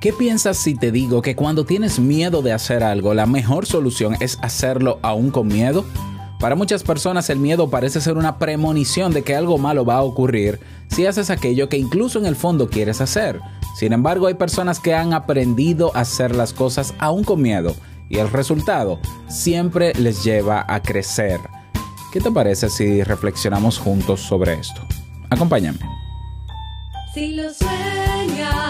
¿Qué piensas si te digo que cuando tienes miedo de hacer algo, la mejor solución es hacerlo aún con miedo? Para muchas personas el miedo parece ser una premonición de que algo malo va a ocurrir si haces aquello que incluso en el fondo quieres hacer. Sin embargo, hay personas que han aprendido a hacer las cosas aún con miedo y el resultado siempre les lleva a crecer. ¿Qué te parece si reflexionamos juntos sobre esto? Acompáñame. Si lo sueñas,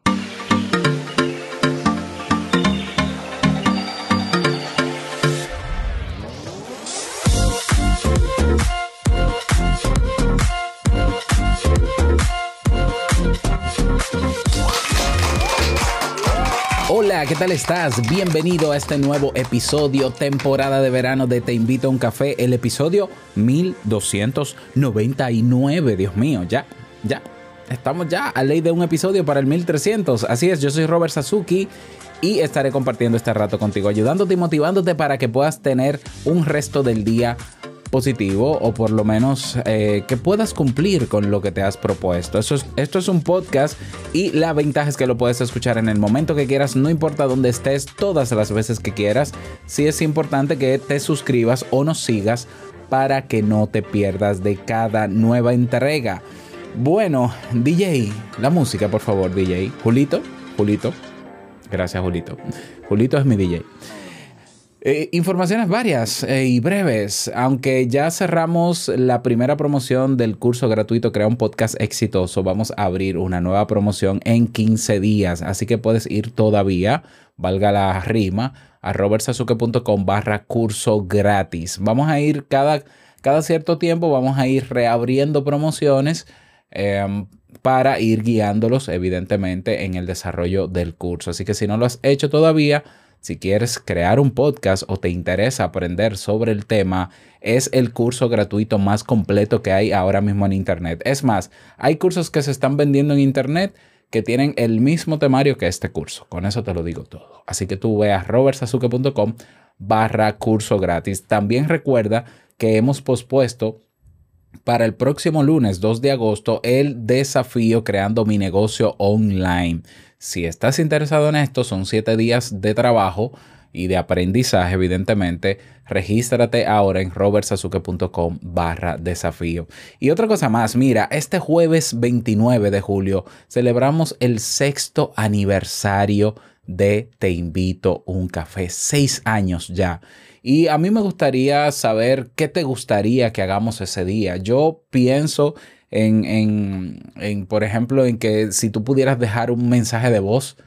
Hola, ¿qué tal estás? Bienvenido a este nuevo episodio, temporada de verano de Te invito a un café, el episodio 1299. Dios mío, ya, ya. Estamos ya a ley de un episodio para el 1300. Así es, yo soy Robert Sasuki y estaré compartiendo este rato contigo, ayudándote y motivándote para que puedas tener un resto del día positivo o por lo menos eh, que puedas cumplir con lo que te has propuesto. Eso es- esto es un podcast y la ventaja es que lo puedes escuchar en el momento que quieras, no importa dónde estés, todas las veces que quieras. Sí es importante que te suscribas o nos sigas para que no te pierdas de cada nueva entrega. Bueno, DJ, la música por favor, DJ. Julito, Julito. Gracias, Julito. Julito es mi DJ. Eh, informaciones varias eh, y breves, aunque ya cerramos la primera promoción del curso gratuito Crea un podcast exitoso, vamos a abrir una nueva promoción en 15 días, así que puedes ir todavía, valga la rima, a robertsazuke.com barra curso gratis. Vamos a ir cada, cada cierto tiempo, vamos a ir reabriendo promociones em, para ir guiándolos evidentemente en el desarrollo del curso. Así que si no lo has hecho todavía, si quieres crear un podcast o te interesa aprender sobre el tema, es el curso gratuito más completo que hay ahora mismo en Internet. Es más, hay cursos que se están vendiendo en Internet que tienen el mismo temario que este curso. Con eso te lo digo todo. Así que tú veas robertsazuke.com barra curso gratis. También recuerda que hemos pospuesto para el próximo lunes 2 de agosto el desafío creando mi negocio online. Si estás interesado en esto, son 7 días de trabajo y de aprendizaje, evidentemente. Regístrate ahora en robertsazuke.com barra desafío. Y otra cosa más, mira, este jueves 29 de julio celebramos el sexto aniversario de Te invito un café. Seis años ya. Y a mí me gustaría saber qué te gustaría que hagamos ese día. Yo pienso en, en, en, por ejemplo, en que si tú pudieras dejar un mensaje de voz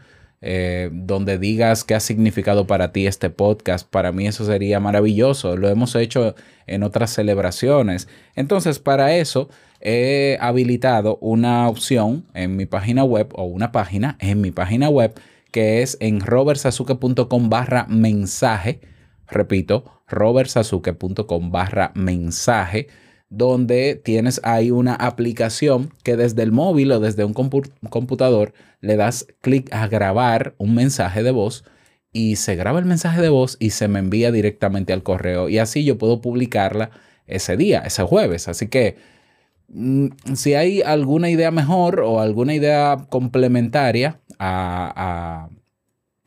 eh, donde digas qué ha significado para ti este podcast, para mí eso sería maravilloso. Lo hemos hecho en otras celebraciones. Entonces, para eso he habilitado una opción en mi página web o una página en mi página web que es en robertsazuke.com barra mensaje repito, robertsazuke.com barra mensaje, donde tienes ahí una aplicación que desde el móvil o desde un compu- computador le das clic a grabar un mensaje de voz y se graba el mensaje de voz y se me envía directamente al correo y así yo puedo publicarla ese día, ese jueves. Así que mm, si hay alguna idea mejor o alguna idea complementaria a,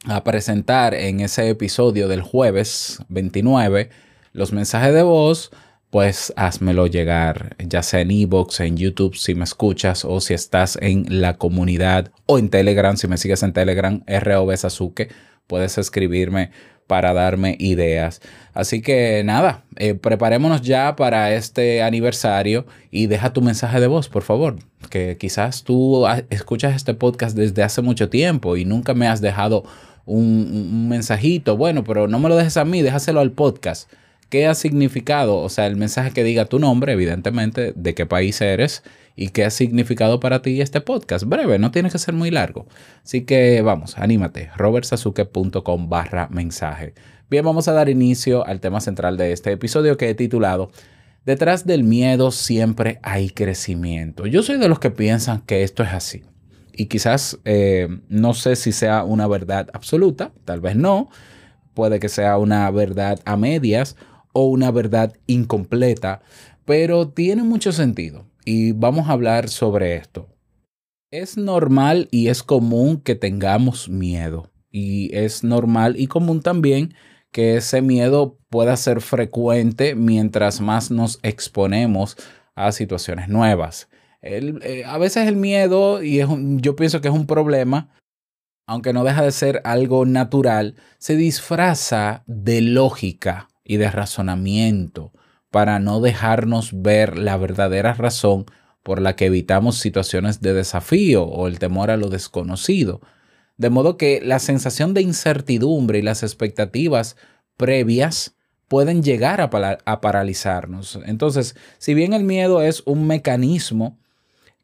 a, a presentar en ese episodio del jueves 29 los mensajes de voz, pues házmelo llegar, ya sea en Evox, en YouTube, si me escuchas, o si estás en la comunidad, o en Telegram, si me sigues en Telegram, ROB Sasuke, puedes escribirme para darme ideas. Así que nada, eh, preparémonos ya para este aniversario y deja tu mensaje de voz, por favor, que quizás tú escuchas este podcast desde hace mucho tiempo y nunca me has dejado un, un mensajito. Bueno, pero no me lo dejes a mí, déjaselo al podcast qué ha significado, o sea, el mensaje que diga tu nombre, evidentemente, de qué país eres y qué ha significado para ti este podcast. Breve, no tiene que ser muy largo. Así que vamos, anímate, robertsazuke.com barra mensaje. Bien, vamos a dar inicio al tema central de este episodio que he titulado Detrás del miedo siempre hay crecimiento. Yo soy de los que piensan que esto es así. Y quizás eh, no sé si sea una verdad absoluta, tal vez no. Puede que sea una verdad a medias o una verdad incompleta, pero tiene mucho sentido. Y vamos a hablar sobre esto. Es normal y es común que tengamos miedo. Y es normal y común también que ese miedo pueda ser frecuente mientras más nos exponemos a situaciones nuevas. Eh, a veces el miedo, y es yo pienso que es un problema, aunque no deja de ser algo natural, se disfraza de lógica y de razonamiento para no dejarnos ver la verdadera razón por la que evitamos situaciones de desafío o el temor a lo desconocido. De modo que la sensación de incertidumbre y las expectativas previas pueden llegar a, a paralizarnos. Entonces, si bien el miedo es un mecanismo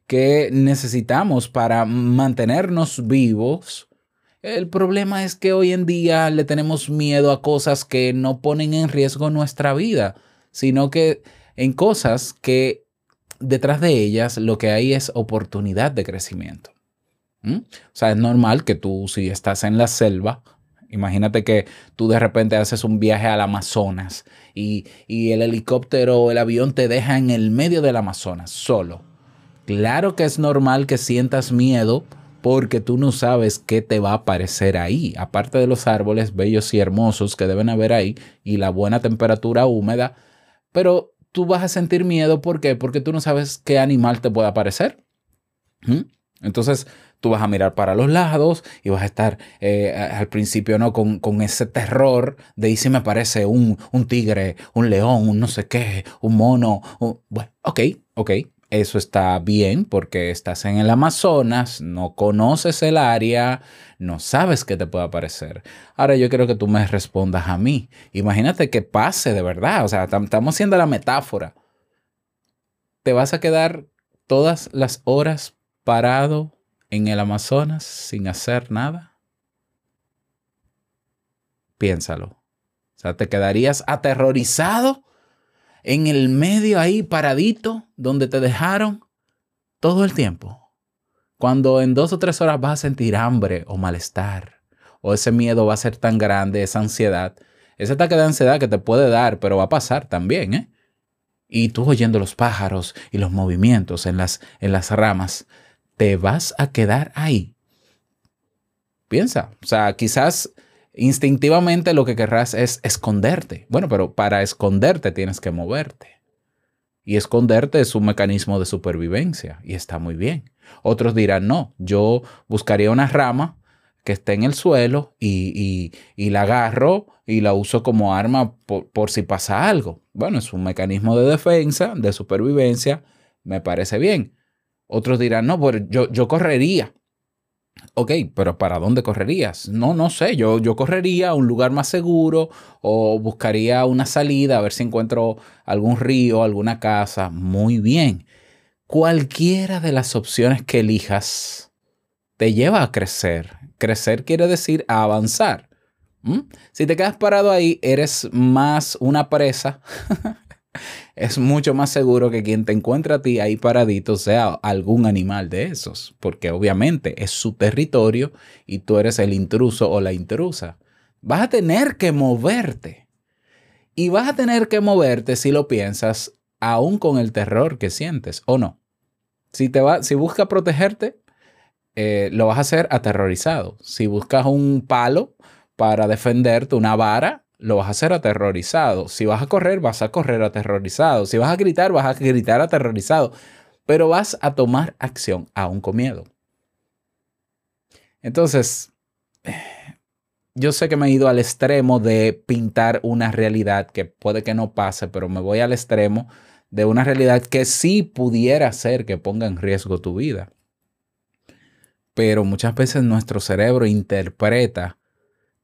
que necesitamos para mantenernos vivos, el problema es que hoy en día le tenemos miedo a cosas que no ponen en riesgo nuestra vida, sino que en cosas que detrás de ellas lo que hay es oportunidad de crecimiento. ¿Mm? O sea, es normal que tú si estás en la selva, imagínate que tú de repente haces un viaje al Amazonas y, y el helicóptero o el avión te deja en el medio del Amazonas solo. Claro que es normal que sientas miedo porque tú no sabes qué te va a aparecer ahí, aparte de los árboles bellos y hermosos que deben haber ahí y la buena temperatura húmeda, pero tú vas a sentir miedo ¿por qué? Porque tú no sabes qué animal te puede aparecer. ¿Mm? Entonces tú vas a mirar para los lados y vas a estar eh, al principio no con, con ese terror de y si me parece un, un tigre, un león, un no sé qué, un mono. un- Bueno, ok, ok. Eso está bien porque estás en el Amazonas, no conoces el área, no sabes qué te puede aparecer. Ahora yo quiero que tú me respondas a mí. Imagínate que pase de verdad, o sea, tam- estamos haciendo la metáfora. ¿Te vas a quedar todas las horas parado en el Amazonas sin hacer nada? Piénsalo. O sea, ¿te quedarías aterrorizado en el medio ahí paradito donde te dejaron todo el tiempo? Cuando en dos o tres horas vas a sentir hambre o malestar, o ese miedo va a ser tan grande, esa ansiedad, ese ataque de ansiedad que te puede dar, pero va a pasar también, ¿eh? Y tú oyendo los pájaros y los movimientos en las, en las ramas, te vas a quedar ahí. Piensa, o sea, quizás instintivamente lo que querrás es esconderte. Bueno, pero para esconderte tienes que moverte. Y esconderte es un mecanismo de supervivencia y está muy bien. Otros dirán, no, yo buscaría una rama que esté en el suelo y, y- la agarro y la uso como arma por, por si pasa algo. Bueno, es un mecanismo de defensa, de supervivencia, me parece bien. Otros dirán, no, pues yo, yo correría. Ok, pero ¿para dónde correrías? No, no sé, yo, yo correría a un lugar más seguro o buscaría una salida a ver si encuentro algún río, alguna casa. Muy bien. Cualquiera de las opciones que elijas te lleva a crecer. Crecer quiere decir a avanzar. Si te quedas parado ahí, eres más una presa. es mucho más seguro que quien te encuentre a ti ahí paradito sea algún animal de esos, porque obviamente es su territorio y tú eres el intruso o la intrusa. Vas a tener que moverte. Y vas a tener que moverte si lo piensas, aún con el terror que sientes, ¿o no? Si, te va, si protegerte, eh, lo vas a hacer aterrorizado. Si buscas un palo para defenderte, una vara, lo vas a hacer aterrorizado. Si vas a correr, vas a correr aterrorizado. Si vas a gritar, vas a gritar aterrorizado. Pero vas a tomar acción aún con miedo. Entonces, yo sé que me he ido al extremo de pintar una realidad que puede que no pase, pero me voy al extremo de una realidad que sí pudiera ser que ponga en riesgo tu vida. Pero muchas veces nuestro cerebro interpreta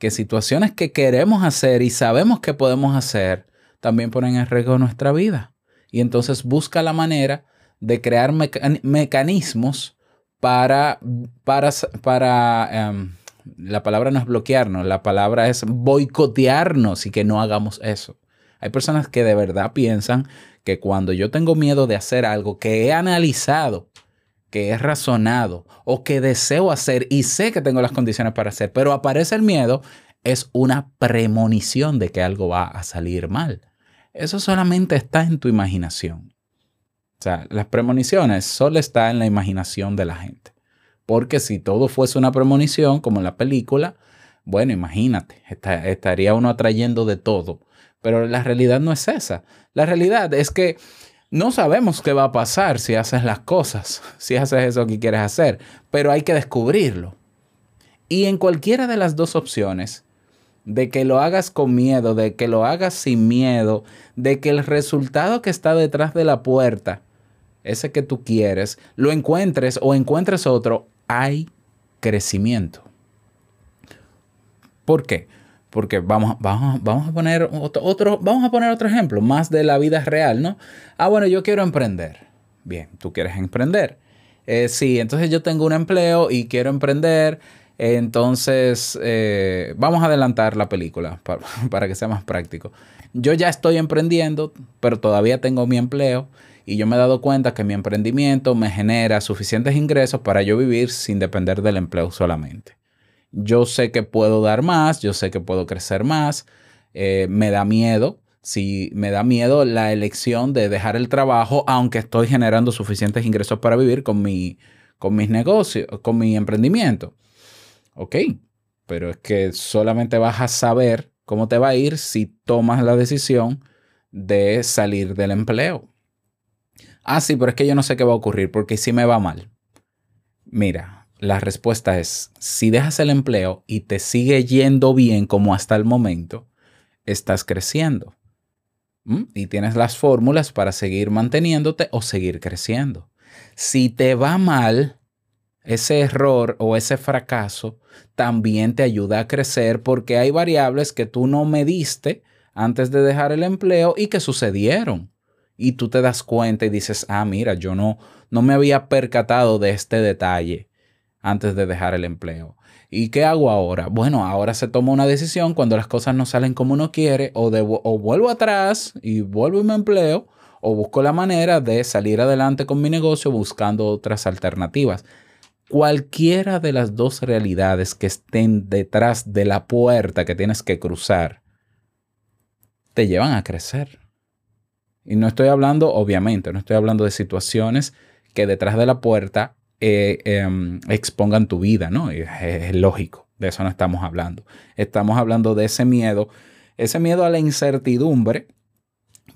que situaciones que queremos hacer y sabemos que podemos hacer también ponen en riesgo nuestra vida. Y entonces busca la manera de crear meca- mecanismos para, para, para em, la palabra no es bloquearnos, la palabra es boicotearnos y que no hagamos eso. Hay personas que de verdad piensan que cuando yo tengo miedo de hacer algo que he analizado, que he razonado o que deseo hacer y sé que tengo las condiciones para hacer, pero aparece el miedo, es una premonición de que algo va a salir mal. Eso solamente está en tu imaginación. O sea, las premoniciones solo está en la imaginación de la gente. Porque si todo fuese una premonición, como en la película, bueno, imagínate, esta- estaría uno atrayendo de todo. Pero la realidad no es esa. La realidad es que no sabemos qué va a pasar si haces las cosas, si haces eso que quieres hacer, pero hay que descubrirlo. Y en cualquiera de las dos opciones, de que lo hagas con miedo, de que lo hagas sin miedo, de que el resultado que está detrás de la puerta, ese que tú quieres, lo encuentres o encuentres otro, hay crecimiento. ¿Por qué? Porque vamos, vamos, vamos a poner otro, otro- vamos a poner otro ejemplo, más de la vida real, ¿no? Ah, bueno, yo quiero emprender. Bien, tú quieres emprender. Eh, sí, entonces yo tengo un empleo y quiero emprender. Entonces, eh, vamos a adelantar la película para, para que sea más práctico. Yo ya estoy emprendiendo, pero todavía tengo mi empleo y yo me he dado cuenta que mi emprendimiento me genera suficientes ingresos para yo vivir sin depender del empleo solamente. Yo sé que puedo dar más, yo sé que puedo crecer más, eh, me da miedo, si me da miedo la elección de dejar el trabajo, aunque estoy generando suficientes ingresos para vivir con, mi, con mis negocios, con mi emprendimiento. Ok, pero es que solamente vas a saber cómo te va a ir si tomas la decisión de salir del empleo. Ah, sí, pero es que yo no sé qué va a ocurrir porque si me va mal. Mira, la respuesta es, si dejas el empleo y te sigue yendo bien como hasta el momento, estás creciendo. Y tienes las fórmulas para seguir manteniéndote o seguir creciendo. Si te va mal, ese error o ese fracaso también te ayuda a crecer porque hay variables que tú no mediste antes de dejar el empleo y que sucedieron. Y tú te das cuenta y dices, ah, mira, yo no, no me había percatado de este detalle antes de dejar el empleo. ¿Y qué hago ahora? Bueno, ahora se toma una decisión cuando las cosas no salen como uno quiere, o, debo- o vuelvo atrás y vuelvo y me empleo, o busco la manera de salir adelante con mi negocio buscando otras alternativas. Cualquiera de las dos realidades que estén detrás de la puerta que tienes que cruzar, te llevan a crecer. Y no estoy hablando, obviamente, no estoy hablando de situaciones que detrás de la puerta eh, em, expongan tu vida, ¿no? Es, lógico, de eso no estamos hablando. Estamos hablando de ese miedo, ese miedo a la incertidumbre,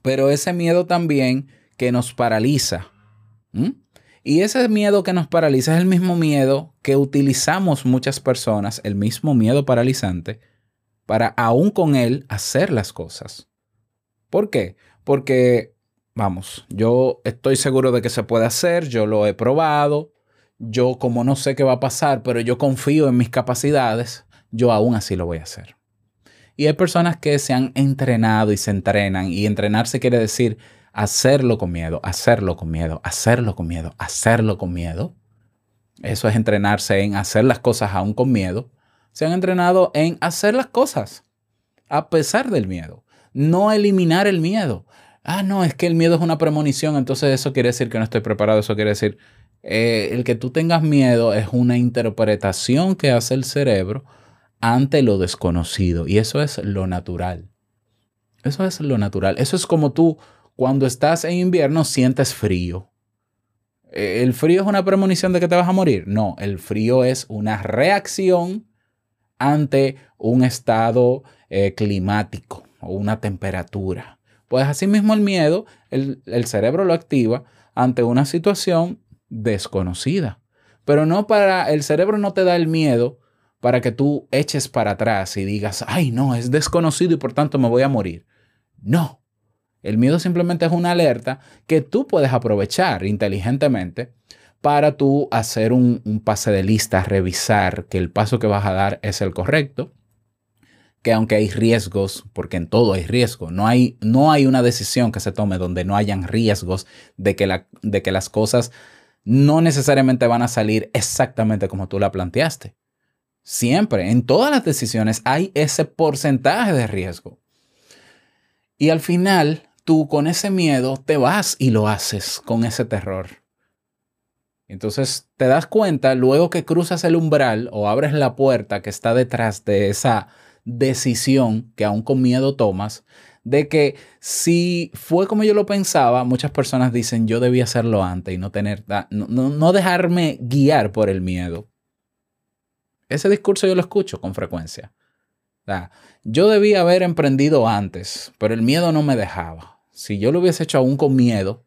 pero ese miedo también que nos paraliza. Y ese miedo que nos paraliza es el mismo miedo que utilizamos muchas personas, el mismo miedo paralizante, para aún con él hacer las cosas. ¿Por qué? Porque, vamos, yo estoy seguro de que se puede hacer, yo lo he probado, yo como no sé qué va a pasar, pero yo confío en mis capacidades, yo aún así lo voy a hacer. Y hay personas que se han entrenado y se entrenan, y entrenarse quiere decir hacerlo con miedo, hacerlo con miedo, hacerlo con miedo, hacerlo con miedo. Eso es entrenarse en hacer las cosas aún con miedo. Se han entrenado en hacer las cosas a pesar del miedo. No eliminar el miedo. Ah, no, es que el miedo es una premonición, entonces eso quiere decir que no estoy preparado, eso quiere decir... eh, el que tú tengas miedo es una interpretación que hace el cerebro ante lo desconocido y eso es lo natural. Eso es lo natural. Eso es como tú cuando estás en invierno sientes frío. Eh, ¿El frío es una premonición de que te vas a morir? No, el frío es una reacción ante un estado eh, climático o una temperatura. Pues asimismo el miedo, el, el cerebro lo activa ante una situación desconocida. Pero no para, el cerebro no te da el miedo para que tú eches para atrás y digas, ay no, es desconocido y por tanto me voy a morir. No, el miedo simplemente es una alerta que tú puedes aprovechar inteligentemente para tú hacer un, un pase de lista, revisar que el paso que vas a dar es el correcto, que aunque hay riesgos, porque en todo hay riesgo, no hay, no hay una decisión que se tome donde no hayan riesgos de que, la, de que las cosas no necesariamente van a salir exactamente como tú la planteaste. Siempre, en todas las decisiones hay ese porcentaje de riesgo. Y al final, tú con ese miedo te vas y lo haces con ese terror. Entonces te das cuenta luego que cruzas el umbral o abres la puerta que está detrás de esa decisión que aún con miedo tomas, de que si fue como yo lo pensaba, muchas personas dicen yo debía hacerlo antes y no tener, no, no, no dejarme guiar por el miedo. Ese discurso yo lo escucho con frecuencia. O yo debía haber emprendido antes, pero el miedo no me dejaba. Si yo lo hubiese hecho aún con miedo,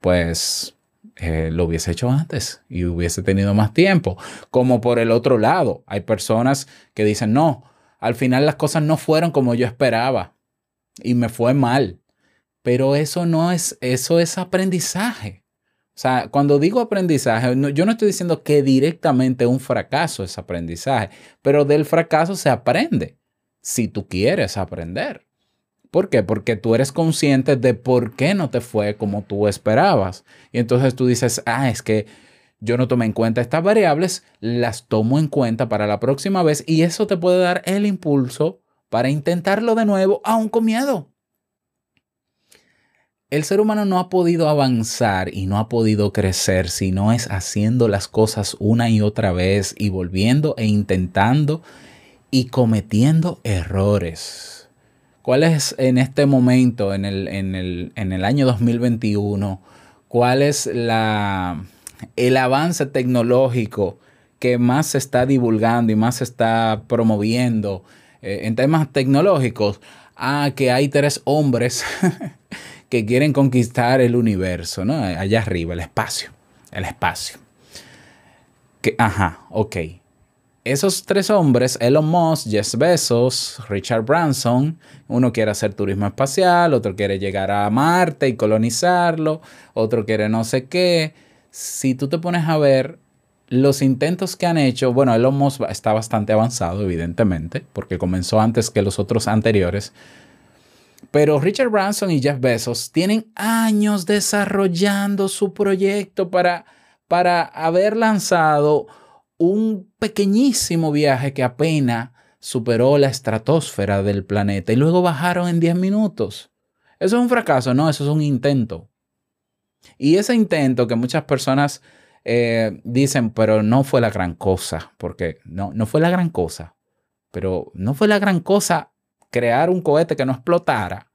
pues eh, lo hubiese hecho antes y hubiese tenido más tiempo. Como por el otro lado, hay personas que dicen, no, al final las cosas no fueron como yo esperaba y me fue mal. Pero eso no es, eso es aprendizaje. O sea, cuando digo aprendizaje, no- yo no estoy diciendo que directamente un fracaso es aprendizaje, pero del fracaso se aprende si tú quieres aprender. ¿Por qué? Porque tú eres consciente de por qué no te fue como tú esperabas. Y entonces tú dices, ah, es que yo no tomé en cuenta estas variables, las tomo en cuenta para la próxima vez y eso te puede dar el impulso para intentarlo de nuevo, aún con miedo. El ser humano no ha podido avanzar y no ha podido crecer si no es haciendo las cosas una y otra vez y volviendo e intentando y cometiendo errores. ¿Cuál es en este momento, en el, en el, en el año 2021, cuál es la, el avance tecnológico que más se está divulgando y más se está promoviendo eh, en temas tecnológicos? Ah, que hay tres hombres que quieren conquistar el universo, ¿no? Allá arriba, el espacio, el espacio. Que, ajá, ok. Esos tres hombres, Elon Musk, Jeff Bezos, Richard Branson, uno quiere hacer turismo espacial, otro quiere llegar a Marte y colonizarlo, otro quiere no sé qué. Si tú te pones a ver los intentos que han hecho, bueno, Elon Musk está bastante avanzado, evidentemente, porque comenzó antes que los otros anteriores, pero Richard Branson y Jeff Bezos tienen años desarrollando su proyecto para, para haber lanzado un pequeñísimo viaje que apenas superó la estratosfera del planeta y luego bajaron en 10 minutos. Eso es un fracaso, no, eso es un intento. Y ese intento que muchas personas eh, dicen, pero no fue la gran cosa, porque no, no fue la gran cosa, pero no fue la gran cosa crear un cohete que no explotara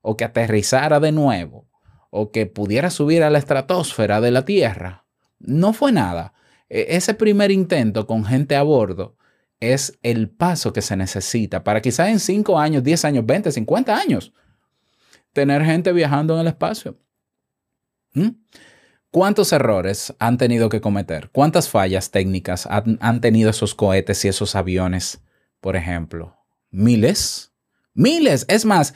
o que aterrizara de nuevo o que pudiera subir a la estratosfera de la Tierra. No fue nada. E- Ese primer intento con gente a bordo es el paso que se necesita para quizás en 5 años, 10 años, 20, 50 años tener gente viajando en el espacio. ¿Mm? ¿Cuántos errores han tenido que cometer? ¿Cuántas fallas técnicas han, tenido esos cohetes y esos aviones, por ejemplo? ¿Miles? Miles. Es más,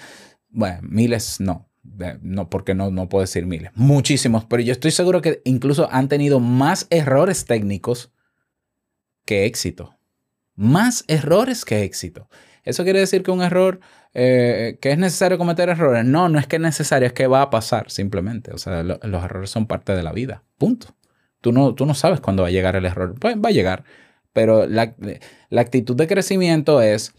bueno, miles no. Eh, No, porque no, no puedo decir miles. Muchísimos. Pero yo estoy seguro que incluso han tenido más errores técnicos que éxito. Más errores que éxito. ¿Eso quiere decir que un error, eh, que es necesario cometer errores? No, no es que es necesario, es que va a pasar simplemente. O sea, lo- los errores son parte de la vida. Punto. Tú no, tú no sabes cuándo va a llegar el error. Pues va a llegar. Pero la, la actitud de crecimiento es,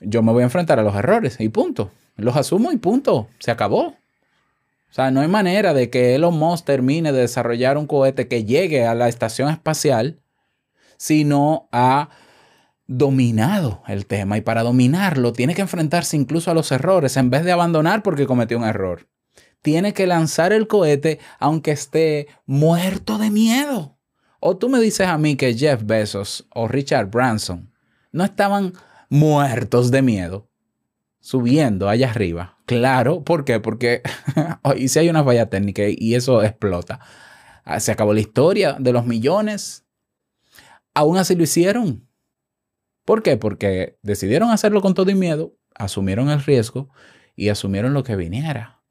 yo me voy a enfrentar a los errores y punto. Los asumo y punto. Se acabó. O sea, no hay manera de que Elon Musk termine de desarrollar un cohete que llegue a la estación espacial si no ha dominado el tema. Y para dominarlo tiene que enfrentarse incluso a los errores en vez de abandonar porque cometió un error. Tiene que lanzar el cohete aunque esté muerto de miedo. O tú me dices a mí que Jeff Bezos o Richard Branson no estaban muertos de miedo subiendo allá arriba. Claro, ¿por qué? Porque y si hay una falla técnica y eso explota. Ah, Se acabó la historia de los millones. Aún así lo hicieron. ¿Por qué? Porque decidieron hacerlo con todo y miedo, asumieron el riesgo y asumieron lo que viniera.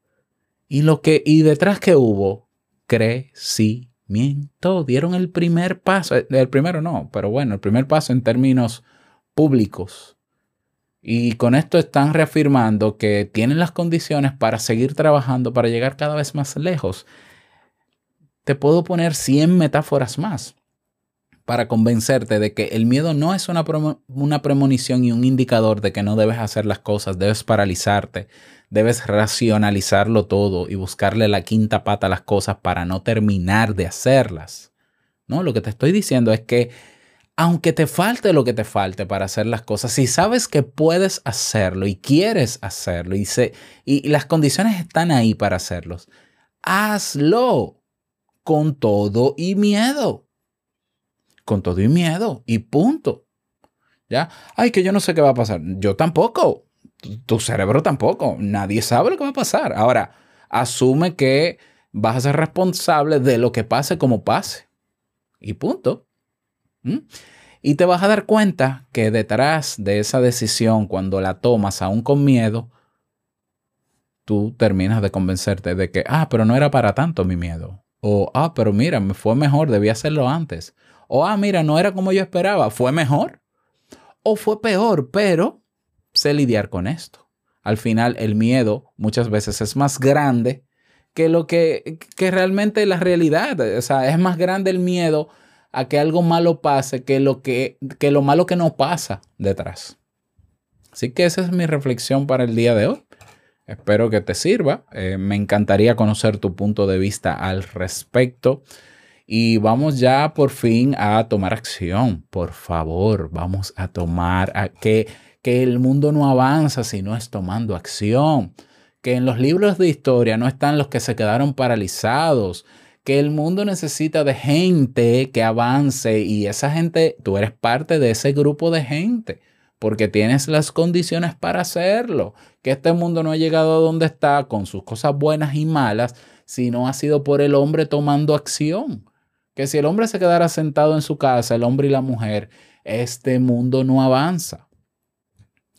Y lo que y detrás que hubo crecimiento, dieron el primer paso, Eh, el primero no, pero bueno, el primer paso en términos públicos Y con esto están reafirmando que tienen las condiciones para seguir trabajando, para llegar cada vez más lejos. Te puedo poner 100 metáforas más para convencerte de que el miedo no es una, una premonición y un indicador de que no debes hacer las cosas, debes paralizarte, debes racionalizarlo todo y buscarle la quinta pata a las cosas para no terminar de hacerlas. No, lo que te estoy diciendo es que aunque te falte lo que te falte para hacer las cosas, si sabes que puedes hacerlo y quieres hacerlo y, se- y las condiciones están ahí para hacerlos, hazlo con todo y miedo. Con todo y miedo y punto. ¿Ya? Ay, que yo no sé qué va a pasar. Yo tampoco. Tu- cerebro tampoco. Nadie sabe lo que va a pasar. Ahora, asume que vas a ser responsable de lo que pase como pase. Y punto. ¿Mm? Y te vas a dar cuenta que detrás de esa decisión, cuando la tomas aún con miedo, tú terminas de convencerte de que, ah, pero no era para tanto mi miedo. O, ah, pero mira, me fue mejor, debí hacerlo antes. O, ah, mira, no era como yo esperaba, fue mejor. O fue peor, pero sé lidiar con esto. Al final, el miedo muchas veces es más grande que lo que, que realmente la realidad. O sea, es más grande el miedo a que algo malo pase que lo, que, que lo malo que no pasa detrás. Así que esa es mi reflexión para el día de hoy. Espero que te sirva. Eh, me encantaría conocer tu punto de vista al respecto. Y vamos ya por fin a tomar acción. Por favor, vamos a tomar a que, que el mundo no avanza si no es tomando acción. Que en los libros de historia no están los que se quedaron paralizados. Que el mundo necesita de gente que avance y esa gente, tú eres parte de ese grupo de gente porque tienes las condiciones para hacerlo. Que este mundo no ha llegado a donde está con sus cosas buenas y malas, sino ha sido por el hombre tomando acción. Que si el hombre se quedara sentado en su casa, el hombre y la mujer, este mundo no avanza.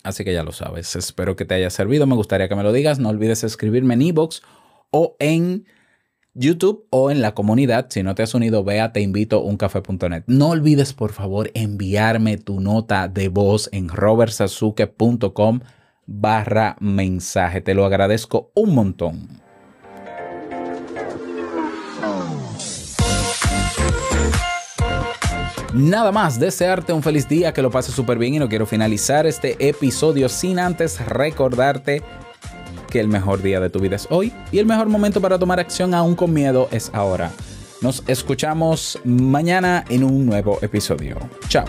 Así que ya lo sabes. Espero que te haya servido. Me gustaría que me lo digas. No olvides escribirme en iBox o en YouTube o en la comunidad. Si no te has unido, ve a teinvitouncafé.net. No olvides, por favor, enviarme tu nota de voz en robertsazuke.com barra mensaje. Te lo agradezco un montón. Nada más, desearte un feliz día, que lo pases súper bien y no quiero finalizar este episodio sin antes recordarte que el mejor día de tu vida es hoy y el mejor momento para tomar acción aún con miedo es ahora. Nos escuchamos mañana en un nuevo episodio. Chao.